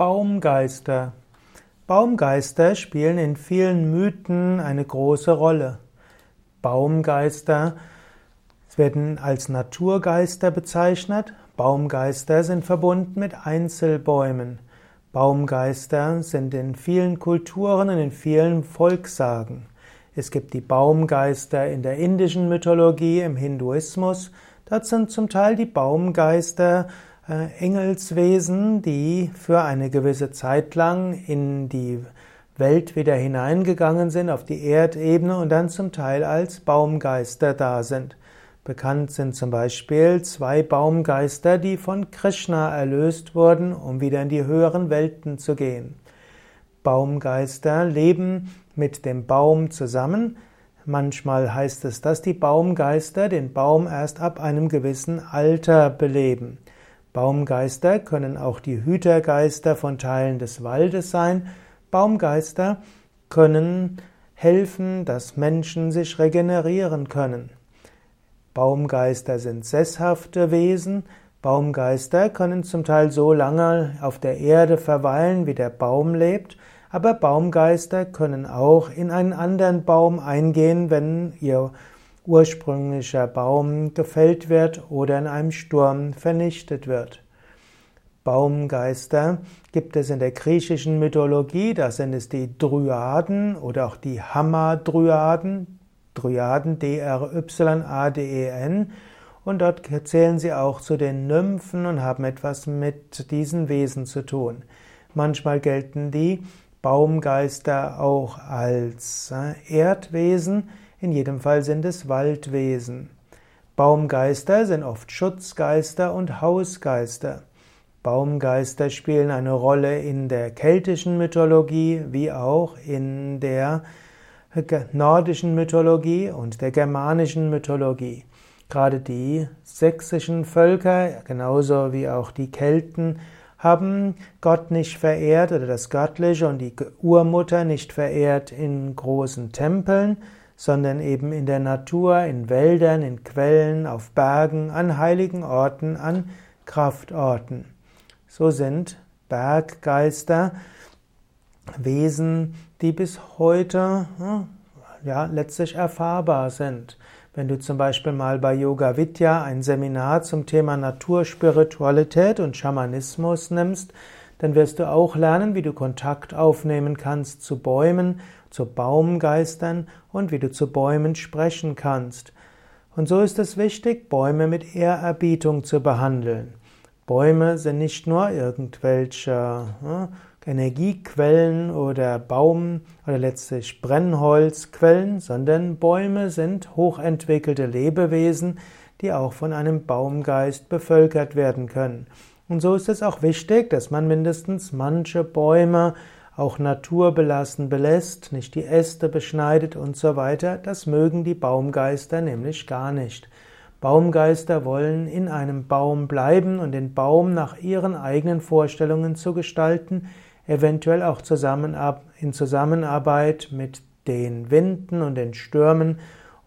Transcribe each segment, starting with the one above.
Baumgeister. Baumgeister spielen in vielen Mythen eine große Rolle. Baumgeister werden als Naturgeister bezeichnet. Baumgeister sind verbunden mit Einzelbäumen. Baumgeister sind in vielen Kulturen und in vielen Volkssagen. Es gibt die Baumgeister in der indischen Mythologie, im Hinduismus. Dort sind zum Teil die Baumgeister Engelswesen, die für eine gewisse Zeit lang in die Welt wieder hineingegangen sind, auf die Erdebene und dann zum Teil als Baumgeister da sind. Bekannt sind zum Beispiel zwei Baumgeister, die von Krishna erlöst wurden, um wieder in die höheren Welten zu gehen. Baumgeister leben mit dem Baum zusammen. Manchmal heißt es, dass die Baumgeister den Baum erst ab einem gewissen Alter beleben. Baumgeister können auch die Hütergeister von Teilen des Waldes sein. Baumgeister können helfen, dass Menschen sich regenerieren können. Baumgeister sind sesshafte Wesen. Baumgeister können zum Teil so lange auf der Erde verweilen, wie der Baum lebt, aber Baumgeister können auch in einen anderen Baum eingehen, wenn ihr ursprünglicher Baum gefällt wird oder in einem Sturm vernichtet wird. Baumgeister gibt es in der griechischen Mythologie, da sind es die Dryaden oder auch die Hamadryaden, Dryaden D-R-Y-A-D-E-N, und dort zählen sie auch zu den Nymphen und haben etwas mit diesen Wesen zu tun. Manchmal gelten die Baumgeister auch als äh, Erdwesen, in jedem Fall sind es Waldwesen. Baumgeister sind oft Schutzgeister und Hausgeister. Baumgeister spielen eine Rolle in der keltischen Mythologie wie auch in der nordischen Mythologie und der germanischen Mythologie. Gerade die sächsischen Völker, genauso wie auch die Kelten, haben Gott nicht verehrt oder das Göttliche und die Urmutter nicht verehrt in großen Tempeln, sondern eben in der Natur, in Wäldern, in Quellen, auf Bergen, an heiligen Orten, an Kraftorten. So sind Berggeister Wesen, die bis heute hm, ja, letztlich erfahrbar sind. Wenn du zum Beispiel mal bei Yoga Vidya ein Seminar zum Thema Naturspiritualität und Schamanismus nimmst, dann wirst du auch lernen, wie du Kontakt aufnehmen kannst zu Bäumen, zu Baumgeistern und wie du zu Bäumen sprechen kannst. Und so ist es wichtig, Bäume mit Ehrerbietung zu behandeln. Bäume sind nicht nur irgendwelche äh, Energiequellen oder Baum oder letztlich Brennholzquellen, sondern Bäume sind hochentwickelte Lebewesen, die auch von einem Baumgeist bevölkert werden können. Und so ist es auch wichtig, dass man mindestens manche Bäume auch naturbelassen belässt, nicht die Äste beschneidet und so weiter. Das mögen die Baumgeister nämlich gar nicht. Baumgeister wollen in einem Baum bleiben und den Baum nach ihren eigenen Vorstellungen zu gestalten, eventuell auch in Zusammenarbeit mit den Winden und den Stürmen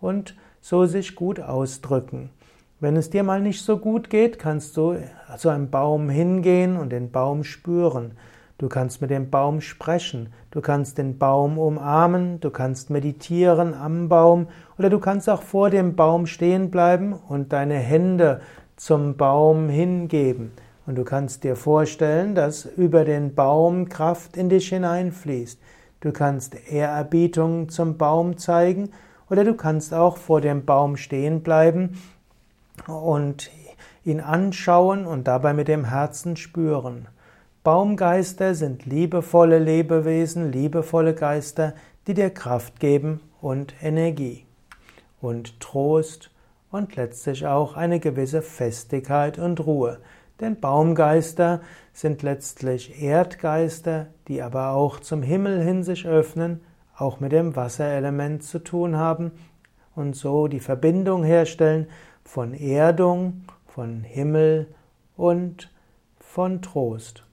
und so sich gut ausdrücken. Wenn es dir mal nicht so gut geht, kannst du zu einem Baum hingehen und den Baum spüren. Du kannst mit dem Baum sprechen, du kannst den Baum umarmen, du kannst meditieren am Baum oder du kannst auch vor dem Baum stehen bleiben und deine Hände zum Baum hingeben. Und du kannst dir vorstellen, dass über den Baum Kraft in dich hineinfließt. Du kannst Ehrerbietung zum Baum zeigen oder du kannst auch vor dem Baum stehen bleiben und ihn anschauen und dabei mit dem Herzen spüren. Baumgeister sind liebevolle Lebewesen, liebevolle Geister, die dir Kraft geben und Energie und Trost und letztlich auch eine gewisse Festigkeit und Ruhe. Denn Baumgeister sind letztlich Erdgeister, die aber auch zum Himmel hin sich öffnen, auch mit dem Wasserelement zu tun haben und so die Verbindung herstellen von Erdung, von Himmel und von Trost.